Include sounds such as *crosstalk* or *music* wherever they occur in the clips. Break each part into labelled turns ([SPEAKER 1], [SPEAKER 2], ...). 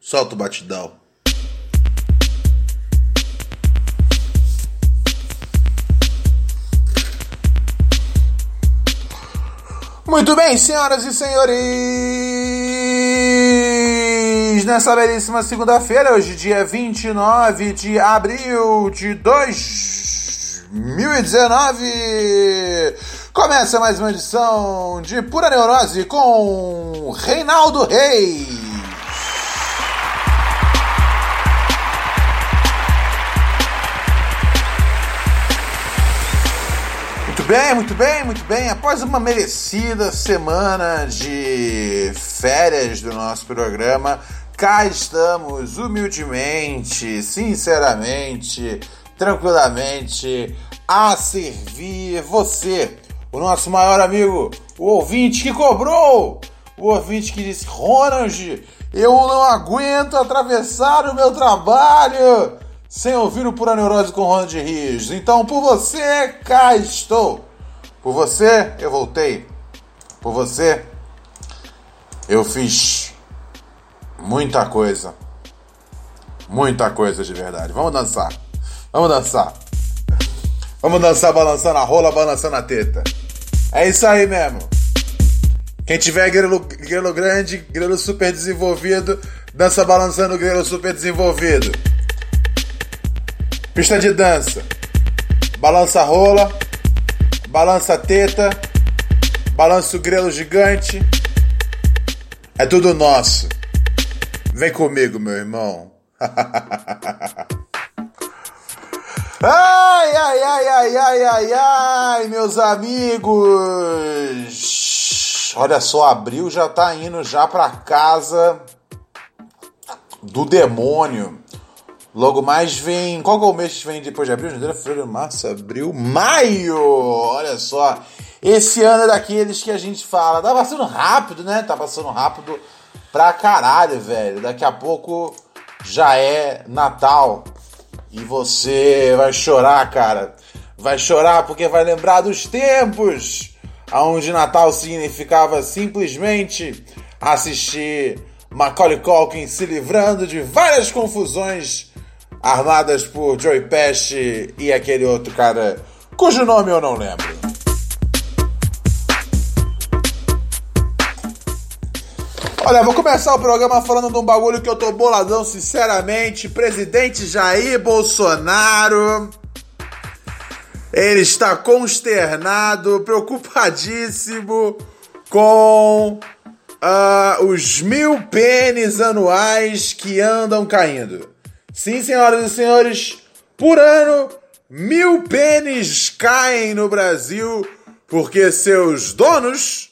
[SPEAKER 1] Solta o batidão. Muito bem, senhoras e senhores! Nessa belíssima segunda-feira, hoje, dia 29 de abril de 2019, começa mais uma edição de Pura Neurose com Reinaldo Reis. Muito bem, muito bem, muito bem. Após uma merecida semana de férias do nosso programa, cá estamos humildemente, sinceramente, tranquilamente a servir você, o nosso maior amigo, o ouvinte que cobrou, o ouvinte que disse: Ronald, eu não aguento atravessar o meu trabalho sem ouvir o Pura Neurose com Ronald Rios. Então, por você, cá estou. Por você, eu voltei. Por você, eu fiz muita coisa. Muita coisa de verdade. Vamos dançar. Vamos dançar. Vamos dançar balançando a rola, balançando a teta. É isso aí mesmo. Quem tiver grelo, grelo grande, grelo super desenvolvido, dança balançando o grelo super desenvolvido. Pista de dança. Balança a rola, balança a teta, balança o grelo gigante. É tudo nosso. Vem comigo, meu irmão. *laughs* Ai, ai, ai, ai, ai, ai, ai, meus amigos. Olha só, abril já tá indo já pra casa do demônio. Logo mais vem. Qual que é o mês que vem depois de abril? Janeiro, fevereiro, março, abril, maio! Olha só. Esse ano é daqueles que a gente fala. Tá passando rápido, né? Tá passando rápido pra caralho, velho. Daqui a pouco já é Natal. E você vai chorar, cara. Vai chorar porque vai lembrar dos tempos onde Natal significava simplesmente assistir Macaulay Culkin se livrando de várias confusões armadas por Joey Pesci e aquele outro cara cujo nome eu não lembro. Olha, vou começar o programa falando de um bagulho que eu tô boladão, sinceramente. Presidente Jair Bolsonaro. Ele está consternado, preocupadíssimo com uh, os mil pênis anuais que andam caindo. Sim, senhoras e senhores, por ano, mil pênis caem no Brasil porque seus donos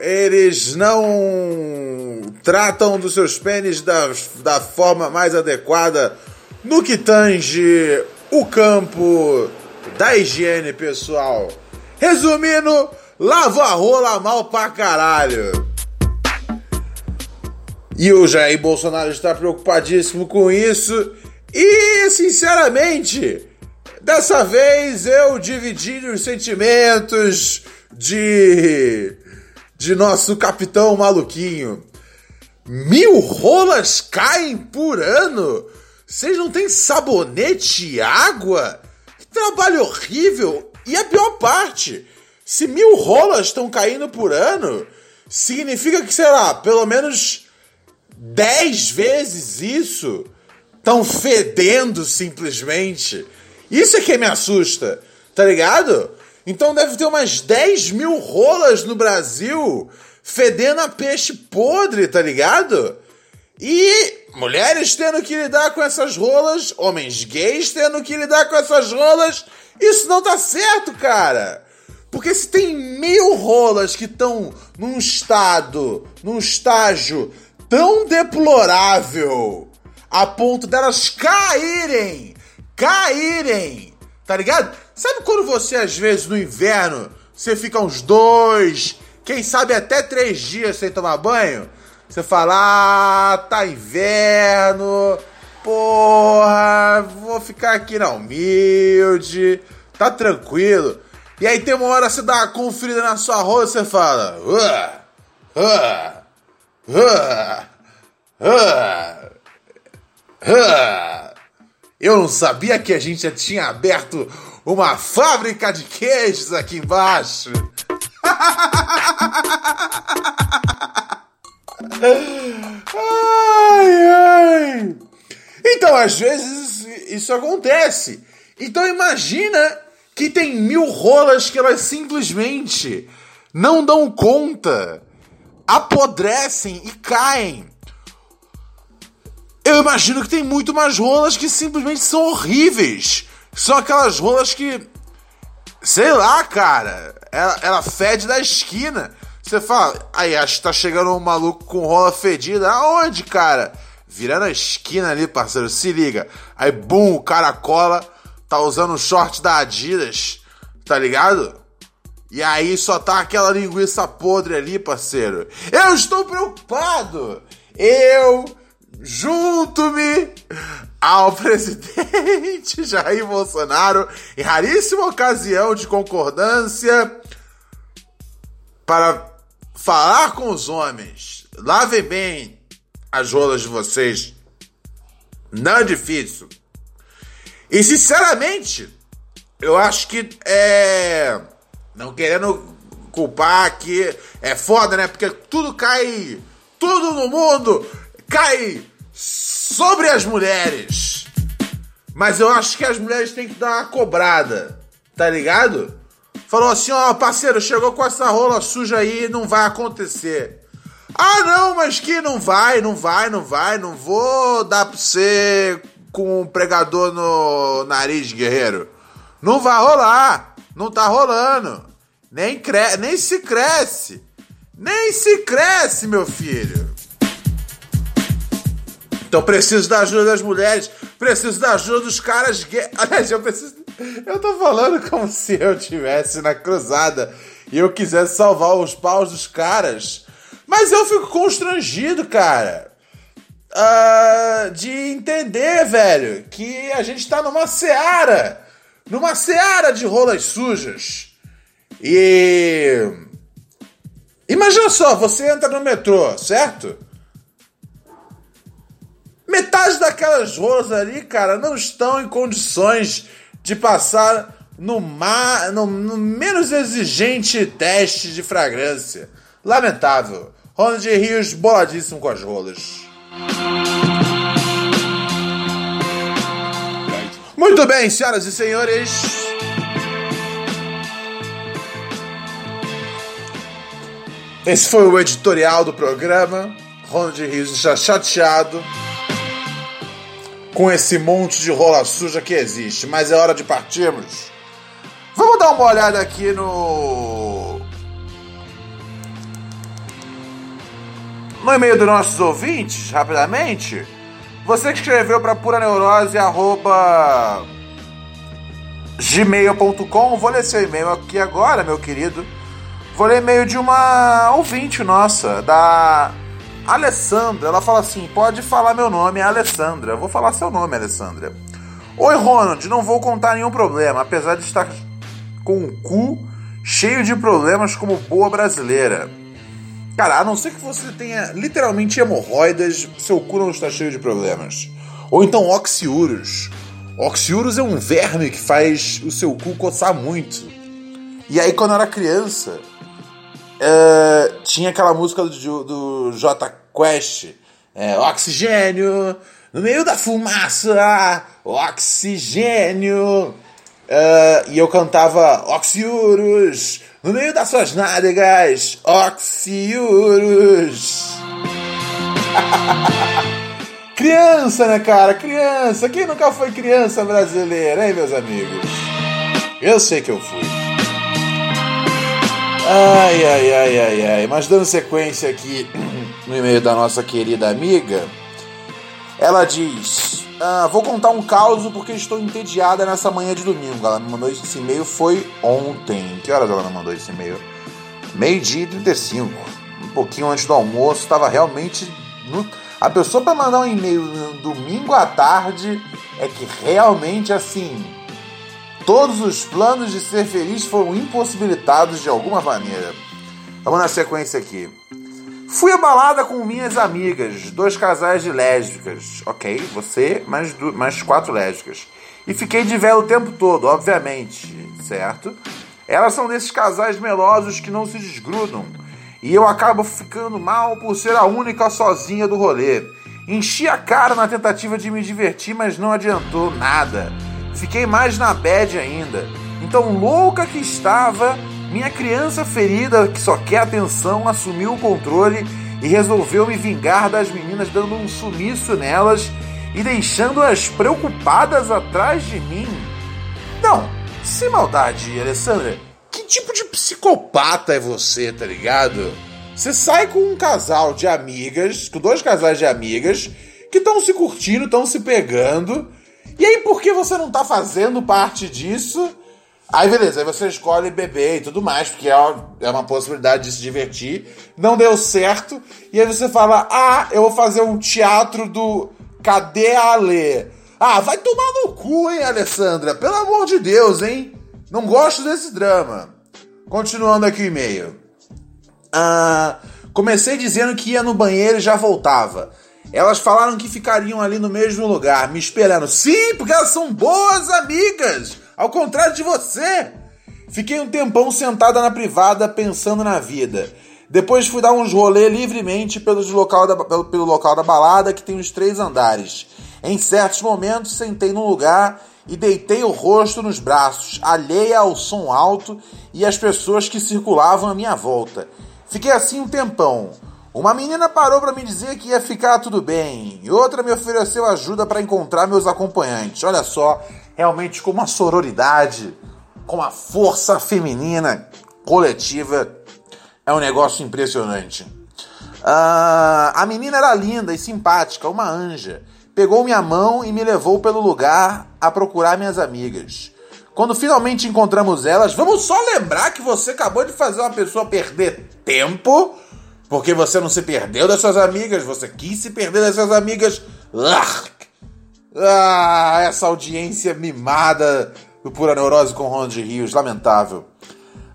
[SPEAKER 1] eles não tratam dos seus pênis da, da forma mais adequada no que tange o campo da higiene pessoal. Resumindo, lava a rola mal pra caralho. E o Jair Bolsonaro está preocupadíssimo com isso. E, sinceramente, dessa vez eu dividi os sentimentos de de nosso capitão maluquinho. Mil rolas caem por ano? Vocês não têm sabonete e água? Que trabalho horrível! E a pior parte, se mil rolas estão caindo por ano, significa que, sei lá, pelo menos dez vezes isso estão fedendo simplesmente. Isso é que me assusta, tá ligado? Então deve ter umas 10 mil rolas no Brasil fedendo a peixe podre, tá ligado? E mulheres tendo que lidar com essas rolas, homens gays tendo que lidar com essas rolas. Isso não tá certo, cara. Porque se tem mil rolas que estão num estado, num estágio tão deplorável a ponto delas caírem, caírem, tá ligado? Sabe quando você às vezes no inverno você fica uns dois, quem sabe até três dias sem tomar banho? Você fala, ah, tá inverno, porra, vou ficar aqui na humilde, tá tranquilo. E aí tem uma hora você dá uma conferida na sua rola e você fala, uh, uh, uh, eu não sabia que a gente já tinha aberto uma fábrica de queijos aqui embaixo. ai, ai. Então, às vezes isso acontece. Então, imagina que tem mil rolas que elas simplesmente não dão conta, apodrecem e caem. Eu imagino que tem muito mais rolas que simplesmente são horríveis. São aquelas rolas que. Sei lá, cara. Ela, ela fede da esquina. Você fala, aí acho que tá chegando um maluco com rola fedida. Aonde, cara? Virando a esquina ali, parceiro, se liga. Aí, bum, o cara cola, tá usando o short da Adidas, tá ligado? E aí só tá aquela linguiça podre ali, parceiro. Eu estou preocupado! Eu junto-me ao *laughs* presidente Jair Bolsonaro em raríssima ocasião de concordância para falar com os homens, lavem bem as rolas de vocês. Não é difícil. E sinceramente, eu acho que é. Não querendo culpar aqui, é foda, né? Porque tudo cai. Tudo no mundo cai sobre as mulheres. Mas eu acho que as mulheres têm que dar uma cobrada, tá ligado? Falou assim: ó, parceiro, chegou com essa rola suja aí, não vai acontecer. Ah, não, mas que não vai, não vai, não vai, não vou dar pra você com um pregador no nariz, guerreiro. Não vai rolar, não tá rolando. Nem, cre nem se cresce. Nem se cresce, meu filho. Então preciso da ajuda das mulheres, preciso da ajuda dos caras gays. *laughs* Aliás, eu preciso. Eu tô falando como *laughs* se eu tivesse na cruzada e eu quisesse salvar os paus dos caras. Mas eu fico constrangido, cara. Uh, de entender, velho, que a gente tá numa seara. Numa seara de rolas sujas. E. Imagina só, você entra no metrô, certo? Metade daquelas rolas ali, cara, não estão em condições de passar no, mar, no, no menos exigente teste de fragrância. Lamentável. Ronald Rios boladíssimo com as rolas. Muito bem, senhoras e senhores. Esse foi o editorial do programa. Ronald Rios está chateado com esse monte de rola suja que existe, mas é hora de partirmos. Vamos dar uma olhada aqui no. No e-mail dos nossos ouvintes, rapidamente. Você que escreveu para puraneurose.gmail.com, vou ler seu e-mail aqui agora, meu querido. Vou ler e-mail de uma ouvinte nossa, da Alessandra, ela fala assim: pode falar meu nome, é Alessandra. Vou falar seu nome, Alessandra. Oi, Ronald, não vou contar nenhum problema, apesar de estar com o cu cheio de problemas como boa brasileira. Cara, a não ser que você tenha literalmente hemorroidas, seu cu não está cheio de problemas. Ou então oxiurus. Oxiurus é um verme que faz o seu cu coçar muito. E aí, quando eu era criança, uh, tinha aquela música do, do J Quest, é, oxigênio, no meio da fumaça, oxigênio. Uh, e eu cantava Oxiurus, no meio das suas nádegas, Oxiurus. *laughs* criança, né, cara? Criança. Quem nunca foi criança brasileira, hein, meus amigos? Eu sei que eu fui. Ai, ai, ai, ai, ai. Mas dando sequência aqui no e-mail da nossa querida amiga, ela diz: ah, Vou contar um caos porque estou entediada nessa manhã de domingo. Ela me mandou esse e-mail foi ontem. Que horas ela me mandou esse e-mail? Meio-dia e 35. Um pouquinho antes do almoço, estava realmente. No... A pessoa para mandar um e-mail no domingo à tarde é que realmente assim Todos os planos de ser feliz foram impossibilitados de alguma maneira. Vamos na sequência aqui. Fui abalada com minhas amigas, dois casais de lésbicas. Ok, você mais, mais quatro lésbicas. E fiquei de véu o tempo todo, obviamente, certo? Elas são desses casais melosos que não se desgrudam. E eu acabo ficando mal por ser a única sozinha do rolê. Enchi a cara na tentativa de me divertir, mas não adiantou nada. Fiquei mais na bad ainda. Então, louca que estava, minha criança ferida, que só quer atenção, assumiu o controle e resolveu me vingar das meninas, dando um sumiço nelas e deixando-as preocupadas atrás de mim. Não, sem maldade, Alessandra, que tipo de psicopata é você, tá ligado? Você sai com um casal de amigas, com dois casais de amigas, que estão se curtindo, estão se pegando e aí, por que você não tá fazendo parte disso? Aí, beleza, aí você escolhe beber e tudo mais, porque é, é uma possibilidade de se divertir. Não deu certo. E aí você fala: Ah, eu vou fazer um teatro do Cadê a Alê? Ah, vai tomar no cu, hein, Alessandra? Pelo amor de Deus, hein? Não gosto desse drama. Continuando aqui o e-mail. Ah, comecei dizendo que ia no banheiro e já voltava. Elas falaram que ficariam ali no mesmo lugar, me esperando. Sim, porque elas são boas amigas, ao contrário de você. Fiquei um tempão sentada na privada pensando na vida. Depois fui dar uns rolê livremente pelo local, da, pelo, pelo local da balada que tem os três andares. Em certos momentos sentei num lugar e deitei o rosto nos braços, alheia ao som alto e às pessoas que circulavam à minha volta. Fiquei assim um tempão. Uma menina parou para me dizer que ia ficar tudo bem, e outra me ofereceu ajuda para encontrar meus acompanhantes. Olha só, realmente com uma sororidade, com uma força feminina coletiva, é um negócio impressionante. Uh, a menina era linda e simpática, uma anja. Pegou minha mão e me levou pelo lugar a procurar minhas amigas. Quando finalmente encontramos elas, vamos só lembrar que você acabou de fazer uma pessoa perder tempo porque você não se perdeu das suas amigas, você quis se perder das suas amigas. Ah, essa audiência mimada do Pura Neurose com Ronald Rios, lamentável.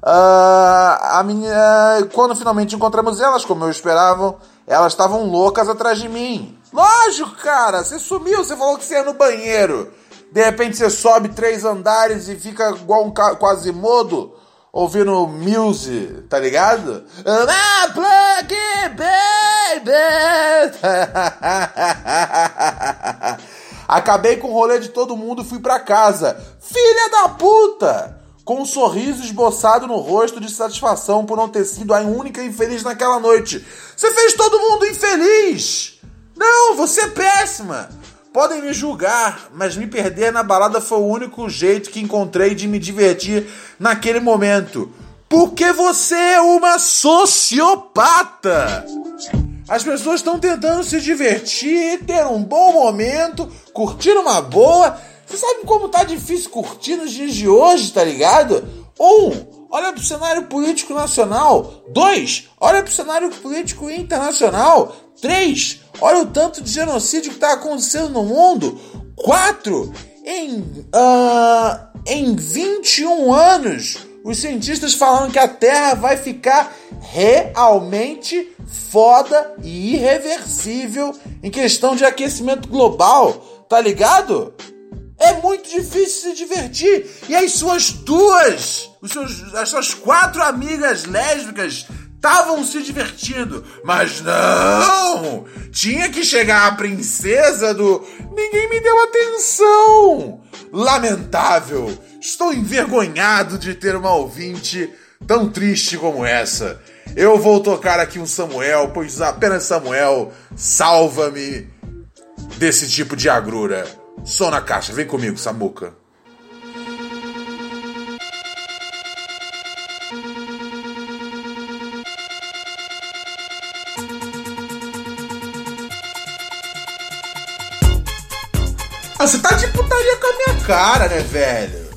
[SPEAKER 1] Ah, a minha, quando finalmente encontramos elas, como eu esperava, elas estavam loucas atrás de mim. Lógico, cara, você sumiu, você falou que você ia no banheiro. De repente você sobe três andares e fica igual um quasimodo ouvindo Muse, tá ligado? Ah, plug baby! *laughs* Acabei com o rolê de todo mundo e fui pra casa. Filha da puta! Com um sorriso esboçado no rosto de satisfação por não ter sido a única infeliz naquela noite. Você fez todo mundo infeliz! Não, você é péssima! Podem me julgar, mas me perder na balada foi o único jeito que encontrei de me divertir naquele momento. Porque você é uma sociopata! As pessoas estão tentando se divertir, ter um bom momento, curtir uma boa. Você sabe como tá difícil curtir nos dias de hoje, tá ligado? Um, olha pro cenário político nacional. Dois, olha pro cenário político internacional. Três, Olha o tanto de genocídio que está acontecendo no mundo. Quatro, em, uh, em 21 anos, os cientistas falaram que a Terra vai ficar realmente foda e irreversível em questão de aquecimento global, tá ligado? É muito difícil se divertir. E as suas duas, os seus, as suas quatro amigas lésbicas estavam se divertindo, mas não! Tinha que chegar a princesa do Ninguém me deu atenção! Lamentável! Estou envergonhado de ter uma ouvinte tão triste como essa. Eu vou tocar aqui um Samuel, pois apenas Samuel salva-me desse tipo de agrura. Som na caixa, vem comigo, Samuca. Você tá de putaria com a minha cara, né, velho?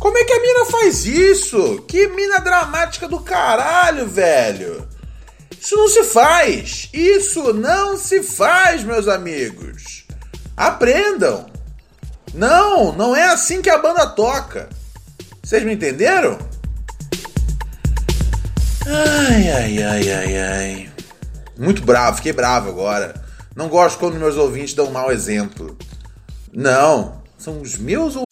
[SPEAKER 1] Como é que a mina faz isso? Que mina dramática do caralho, velho. Isso não se faz. Isso não se faz, meus amigos. Aprendam. Não, não é assim que a banda toca. Vocês me entenderam? Ai, ai, ai, ai, ai. Muito bravo, fiquei bravo agora. Não gosto quando meus ouvintes dão um mau exemplo. Não, são os meus ouvintes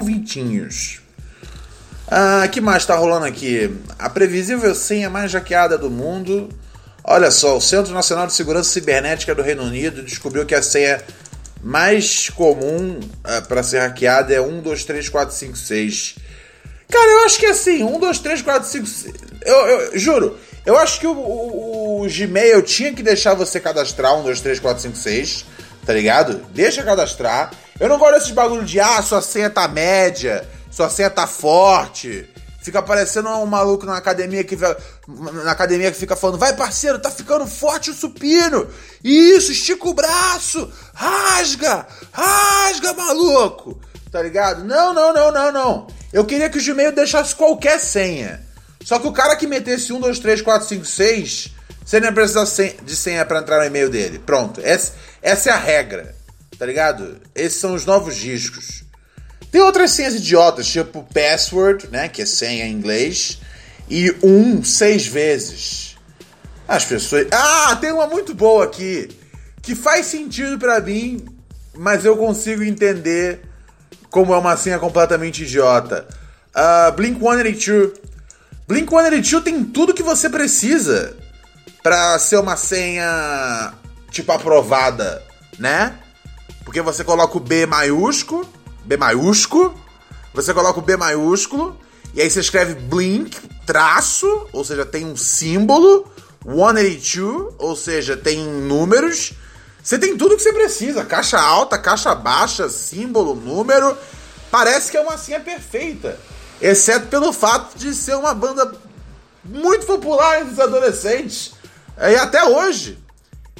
[SPEAKER 1] Vintinhos. Ah, que mais tá rolando aqui? A previsível senha mais hackeada do mundo. Olha só, o Centro Nacional de Segurança Cibernética do Reino Unido descobriu que a senha mais comum uh, para ser hackeada é 123456. Cara, eu acho que é assim, 123456. Eu, eu juro, eu acho que o, o, o, Gmail tinha que deixar você cadastrar 123456, tá ligado? Deixa cadastrar. Eu não gosto desses bagulho de ah, sua senha tá média, sua senha tá forte. Fica parecendo um maluco na academia que na academia que fica falando: "Vai, parceiro, tá ficando forte o supino". Isso, estica o braço. Rasga! Rasga, maluco. Tá ligado? Não, não, não, não, não. Eu queria que o Gmail deixasse qualquer senha. Só que o cara que metesse 1 2 3 4 5 6, você nem precisa de senha para entrar no e-mail dele. Pronto. Essa, essa é a regra. Tá ligado? Esses são os novos discos. Tem outras senhas idiotas, tipo password, né? Que é senha em inglês. E um seis vezes. As pessoas. Ah, tem uma muito boa aqui. Que faz sentido para mim, mas eu consigo entender como é uma senha completamente idiota. Uh, Blink 182. Blink 182 tem tudo que você precisa para ser uma senha tipo aprovada, né? Porque você coloca o B maiúsculo, B maiúsculo, você coloca o B maiúsculo, e aí você escreve Blink, traço, ou seja, tem um símbolo, 182, ou seja, tem números. Você tem tudo que você precisa: caixa alta, caixa baixa, símbolo, número. Parece que é uma senha perfeita. Exceto pelo fato de ser uma banda muito popular entre os adolescentes. E até hoje.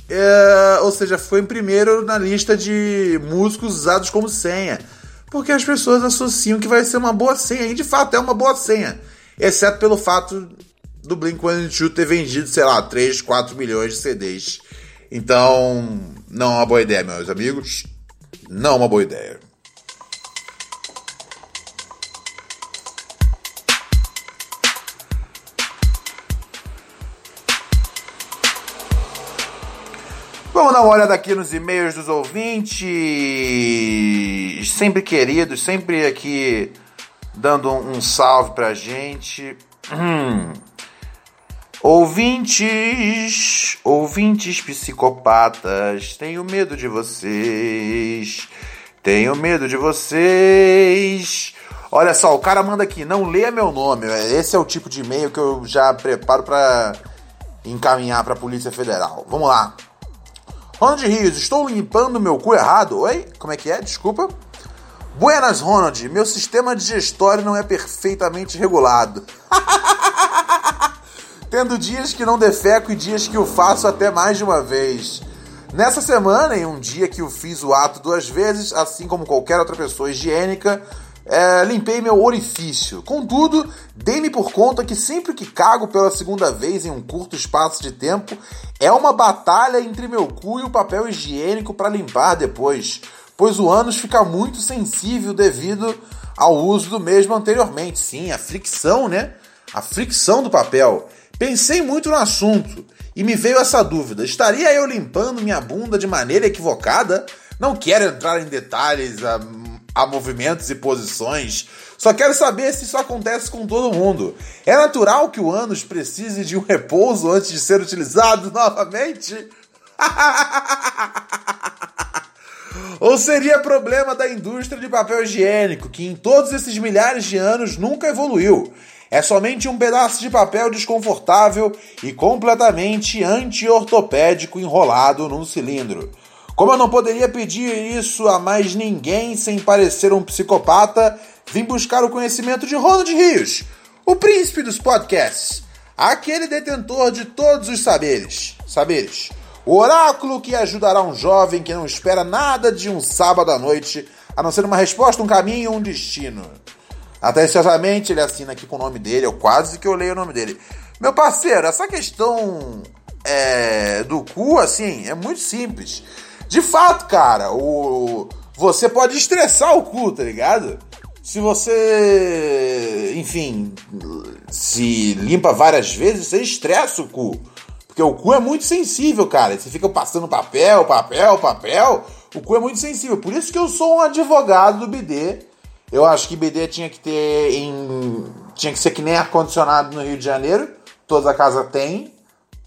[SPEAKER 1] É, ou seja, foi em primeiro na lista de músicos usados como senha. Porque as pessoas associam que vai ser uma boa senha. E de fato é uma boa senha. Exceto pelo fato do Blink-182 ter vendido, sei lá, 3, 4 milhões de CDs. Então, não é uma boa ideia, meus amigos. Não é uma boa ideia. Vamos dar uma olhada aqui nos e-mails dos ouvintes, sempre queridos, sempre aqui dando um salve pra gente. Hum. Ouvintes, ouvintes psicopatas, tenho medo de vocês, tenho medo de vocês. Olha só, o cara manda aqui, não leia meu nome. Esse é o tipo de e-mail que eu já preparo para encaminhar para a Polícia Federal. Vamos lá. Ronald Rios, estou limpando meu cu errado? Oi? Como é que é? Desculpa. Buenas, Ronald. Meu sistema digestório não é perfeitamente regulado. *laughs* Tendo dias que não defeco e dias que o faço até mais de uma vez. Nessa semana, em um dia que eu fiz o ato duas vezes, assim como qualquer outra pessoa higiênica, é, limpei meu orifício. Contudo, dei-me por conta que sempre que cago pela segunda vez em um curto espaço de tempo, é uma batalha entre meu cu e o papel higiênico para limpar depois pois o ânus fica muito sensível devido ao uso do mesmo anteriormente. Sim, a fricção, né? A fricção do papel. Pensei muito no assunto e me veio essa dúvida: estaria eu limpando minha bunda de maneira equivocada? Não quero entrar em detalhes a, a movimentos e posições, só quero saber se isso acontece com todo mundo. É natural que o ânus precise de um repouso antes de ser utilizado *laughs* novamente? *laughs* Ou seria problema da indústria de papel higiênico, que em todos esses milhares de anos nunca evoluiu? É somente um pedaço de papel desconfortável e completamente anti-ortopédico enrolado num cilindro. Como eu não poderia pedir isso a mais ninguém sem parecer um psicopata, vim buscar o conhecimento de Ronald Rios, o príncipe dos podcasts, aquele detentor de todos os saberes. Saberes. O oráculo que ajudará um jovem que não espera nada de um sábado à noite, a não ser uma resposta, um caminho, um destino. Atenciosamente, ele assina aqui com o nome dele, eu quase que eu leio o nome dele. Meu parceiro, essa questão é, do cu, assim, é muito simples. De fato, cara, o, você pode estressar o cu, tá ligado? Se você, enfim, se limpa várias vezes, você estressa o cu. Porque o cu é muito sensível, cara. Você fica passando papel, papel, papel. O cu é muito sensível. Por isso que eu sou um advogado do BD. Eu acho que BD tinha que ter em. Tinha que ser que nem ar-condicionado no Rio de Janeiro. Toda casa tem.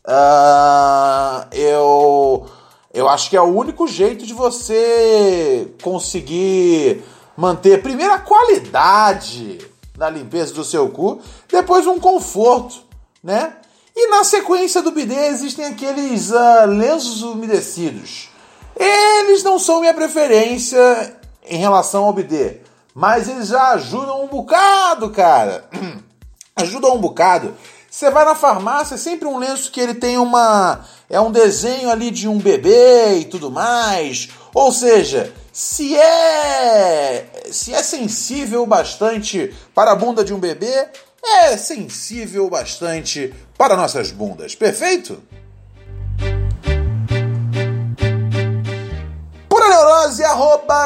[SPEAKER 1] Uh, eu. Eu acho que é o único jeito de você conseguir manter, primeiro, a qualidade da limpeza do seu cu, depois um conforto, né? E na sequência do bidê existem aqueles uh, lenços umedecidos. Eles não são minha preferência em relação ao bidê, mas eles já ajudam um bocado, cara. *clears throat* ajudam um bocado. Você vai na farmácia, é sempre um lenço que ele tem uma. É um desenho ali de um bebê e tudo mais. Ou seja, se é. Se é sensível bastante para a bunda de um bebê, é sensível bastante para nossas bundas, perfeito?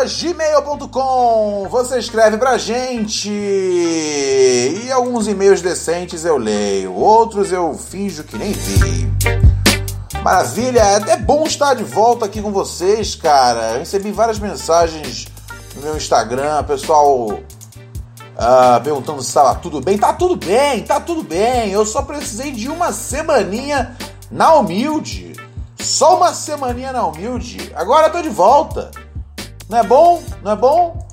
[SPEAKER 1] gmail.com Você escreve pra gente e alguns e-mails decentes eu leio, outros eu finjo que nem vi. Maravilha, é bom estar de volta aqui com vocês, cara. Eu recebi várias mensagens no meu Instagram, pessoal ah, perguntando se estava tudo bem. Tá tudo bem, tá tudo bem. Eu só precisei de uma semaninha na humilde. Só uma semaninha na humilde. Agora eu tô de volta. Não é bom? Não é bom?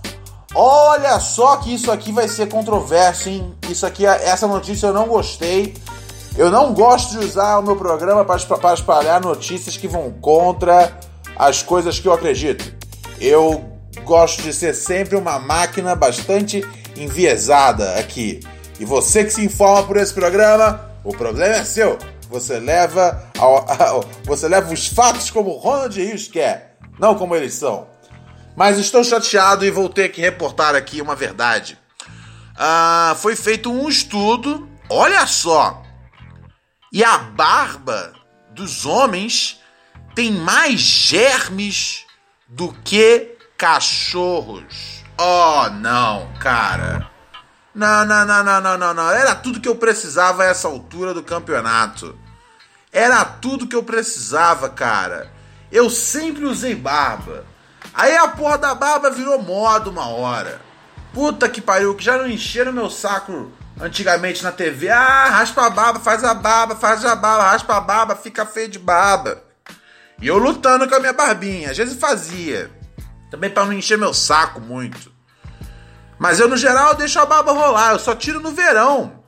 [SPEAKER 1] Olha só que isso aqui vai ser controverso, hein? Isso aqui, essa notícia eu não gostei. Eu não gosto de usar o meu programa para espalhar notícias que vão contra as coisas que eu acredito. Eu gosto de ser sempre uma máquina bastante enviesada aqui. E você que se informa por esse programa, o problema é seu. Você leva, ao, *laughs* ao, você leva os fatos como Ronald Rios quer, não como eles são. Mas estou chateado e vou ter que reportar aqui uma verdade. Ah, foi feito um estudo, olha só, e a barba dos homens tem mais germes do que cachorros. Oh, não, cara. Não, não, não, não, não, não, não. Era tudo que eu precisava a essa altura do campeonato. Era tudo que eu precisava, cara. Eu sempre usei barba. Aí a porra da barba virou moda uma hora. Puta que pariu, que já não encheram meu saco antigamente na TV. Ah, raspa a barba, faz a barba, faz a barba, raspa a barba, fica feio de barba. E eu lutando com a minha barbinha. Às vezes fazia. Também para não encher meu saco muito. Mas eu, no geral, deixo a barba rolar. Eu só tiro no verão.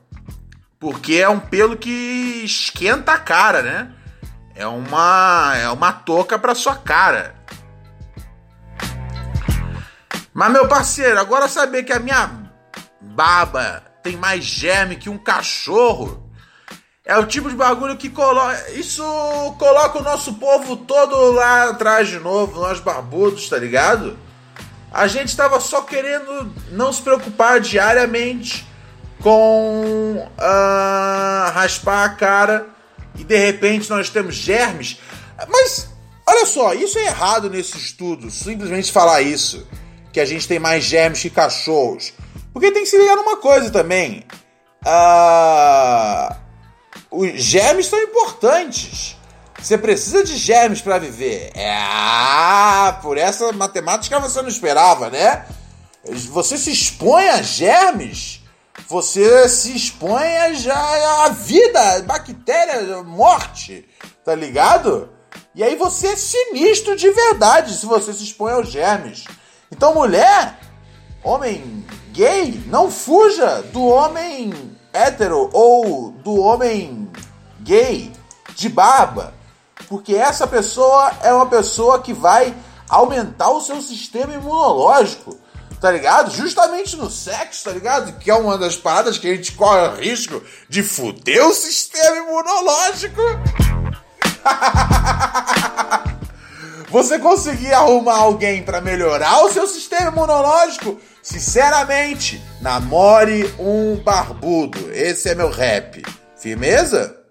[SPEAKER 1] Porque é um pelo que esquenta a cara, né? É uma é uma touca para sua cara. Mas meu parceiro, agora saber que a minha baba tem mais germe que um cachorro é o tipo de bagulho que coloca. Isso coloca o nosso povo todo lá atrás de novo, nós barbudos, tá ligado? A gente tava só querendo não se preocupar diariamente com uh, raspar a cara e de repente nós temos germes. Mas olha só, isso é errado nesse estudo, simplesmente falar isso, que a gente tem mais germes que cachorros. Porque tem que se ligar numa coisa também. Uh, os germes são importantes. Você precisa de germes para viver. É, ah, por essa matemática você não esperava, né? Você se expõe a germes, você se expõe a, já a vida, bactéria, morte, tá ligado? E aí você é sinistro de verdade se você se expõe aos germes. Então, mulher, homem gay, não fuja do homem hétero ou do homem gay de barba, porque essa pessoa é uma pessoa que vai aumentar o seu sistema imunológico, tá ligado? Justamente no sexo, tá ligado? Que é uma das paradas que a gente corre risco de fuder o sistema imunológico. *laughs* Você conseguir arrumar alguém para melhorar o seu sistema imunológico? Sinceramente, namore um barbudo. Esse é meu rap. Firmeza?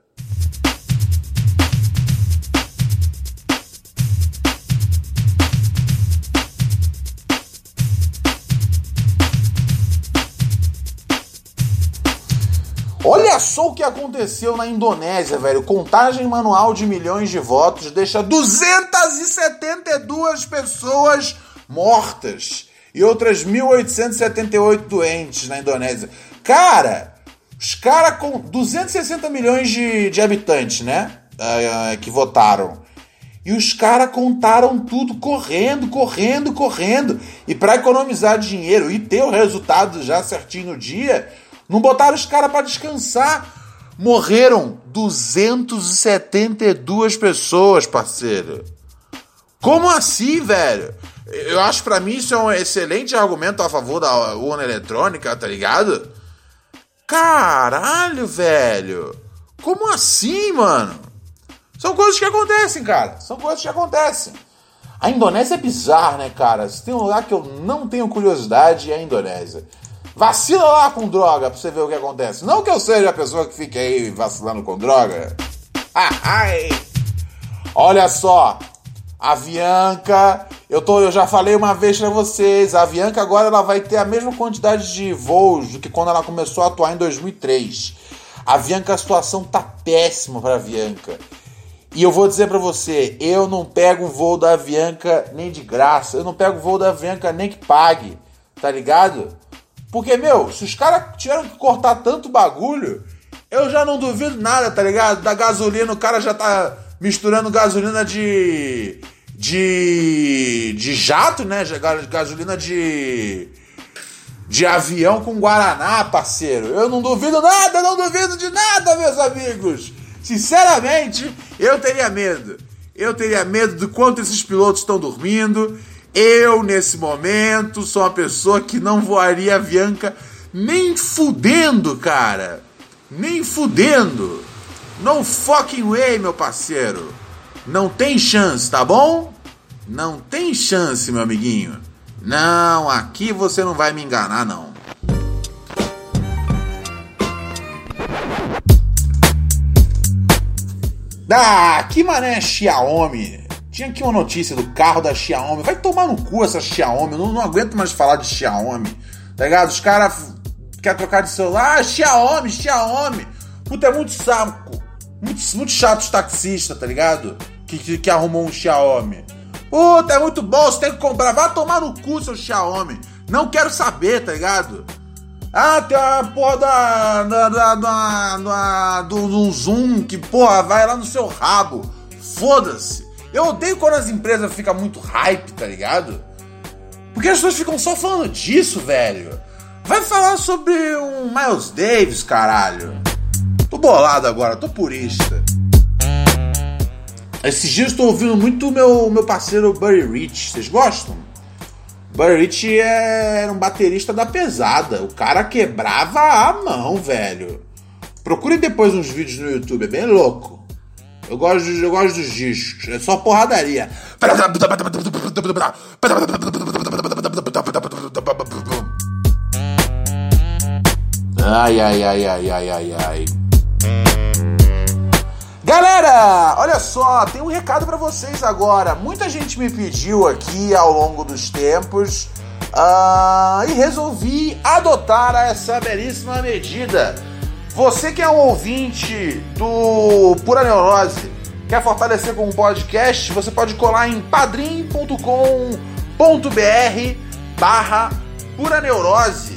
[SPEAKER 1] Só o que aconteceu na Indonésia, velho. Contagem manual de milhões de votos deixa 272 pessoas mortas e outras 1.878 doentes na Indonésia. Cara, os caras com 260 milhões de, de habitantes, né? Uh, que votaram. E os caras contaram tudo correndo, correndo, correndo. E para economizar dinheiro e ter o resultado já certinho no dia, não botaram os caras para descansar. Morreram 272 pessoas, parceiro. Como assim, velho? Eu acho para mim isso é um excelente argumento a favor da urna eletrônica, tá ligado? Caralho, velho. Como assim, mano? São coisas que acontecem, cara. São coisas que acontecem. A Indonésia é bizarra, né, cara? Se tem um lugar que eu não tenho curiosidade, é a Indonésia. Vacila lá com droga pra você ver o que acontece. Não que eu seja a pessoa que fique aí vacilando com droga. Ah, ai. Olha só, a Avianca, eu, tô, eu já falei uma vez para vocês, a Avianca agora ela vai ter a mesma quantidade de voos do que quando ela começou a atuar em 2003. A Avianca, a situação tá péssima para a Avianca. E eu vou dizer para você, eu não pego o voo da Avianca nem de graça, eu não pego o voo da Avianca nem que pague, tá ligado? Porque, meu, se os caras tiveram que cortar tanto bagulho, eu já não duvido nada, tá ligado? Da gasolina, o cara já tá misturando gasolina de. de. de jato, né? Gasolina de. de avião com Guaraná, parceiro. Eu não duvido nada, não duvido de nada, meus amigos. Sinceramente, eu teria medo. Eu teria medo do quanto esses pilotos estão dormindo. Eu, nesse momento, sou uma pessoa que não voaria Avianca nem fudendo, cara. Nem fudendo. No fucking way, meu parceiro. Não tem chance, tá bom? Não tem chance, meu amiguinho. Não, aqui você não vai me enganar, não. Ah, que mané Xiaomi. Tinha aqui uma notícia do carro da Xiaomi. Vai tomar no cu essa Xiaomi. Eu não, não aguento mais falar de Xiaomi. Tá ligado? Os caras querem trocar de celular. Ah, Xiaomi, Xiaomi. Puta, é muito saco. Muito, muito chato os taxistas, tá ligado? Que, que, que, arrumou um Xiaomi. Puta, é muito bom. Você tem que comprar. Vai tomar no cu seu Xiaomi. Não quero saber, tá ligado? Ah, tem a porra da, da, da, da, da do, do Zoom que, porra, vai lá no seu rabo. Foda-se. Eu odeio quando as empresas ficam muito hype, tá ligado? Porque as pessoas ficam só falando disso, velho. Vai falar sobre um Miles Davis, caralho. bolado agora, tô purista. Esses dias estou ouvindo muito o meu, meu parceiro Buddy Rich. Vocês gostam? Buddy Rich era um baterista da pesada. O cara quebrava a mão, velho. Procure depois uns vídeos no YouTube, é bem louco. Eu gosto, eu gosto dos discos, é só porradaria. Ai, ai, ai, ai, ai, ai, ai. Galera, olha só, tem um recado para vocês agora. Muita gente me pediu aqui ao longo dos tempos uh, e resolvi adotar essa belíssima medida. Você que é um ouvinte do Pura Neurose, quer fortalecer com um podcast, você pode colar em padrim.com.br barra Pura Neurose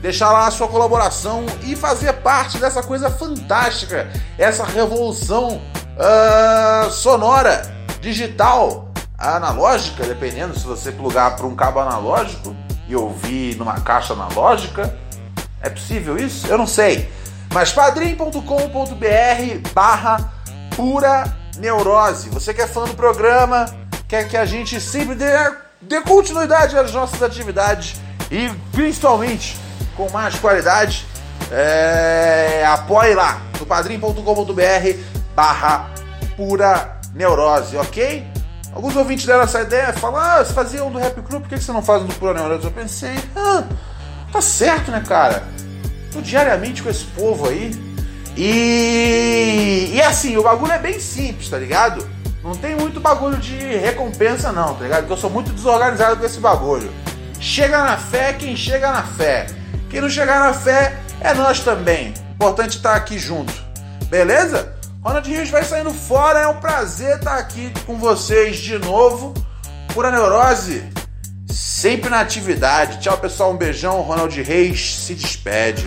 [SPEAKER 1] deixar lá a sua colaboração e fazer parte dessa coisa fantástica, essa revolução uh, sonora, digital, analógica, dependendo se você plugar para um cabo analógico e ouvir numa caixa analógica. É possível isso? Eu não sei. Mas padrim.com.br barra pura neurose. Você que é fã do programa, quer que a gente sempre dê, dê continuidade às nossas atividades e principalmente com mais qualidade, é, apoie lá no padrim.com.br barra pura neurose, ok? Alguns ouvintes deram essa ideia, falam, ah, você fazia um do Rap Crew, por que você não faz um do Pura Neurose? Eu pensei, ah, tá certo, né, cara? Tô diariamente com esse povo aí. E, e assim, o bagulho é bem simples, tá ligado? Não tem muito bagulho de recompensa, não, tá ligado? Porque eu sou muito desorganizado com esse bagulho. Chega na fé quem chega na fé. Quem não chegar na fé é nós também. Importante estar aqui junto. Beleza? Ronald Rios vai saindo fora. É um prazer estar aqui com vocês de novo. Pura Neurose, sempre na atividade. Tchau, pessoal. Um beijão. Ronald Reis se despede.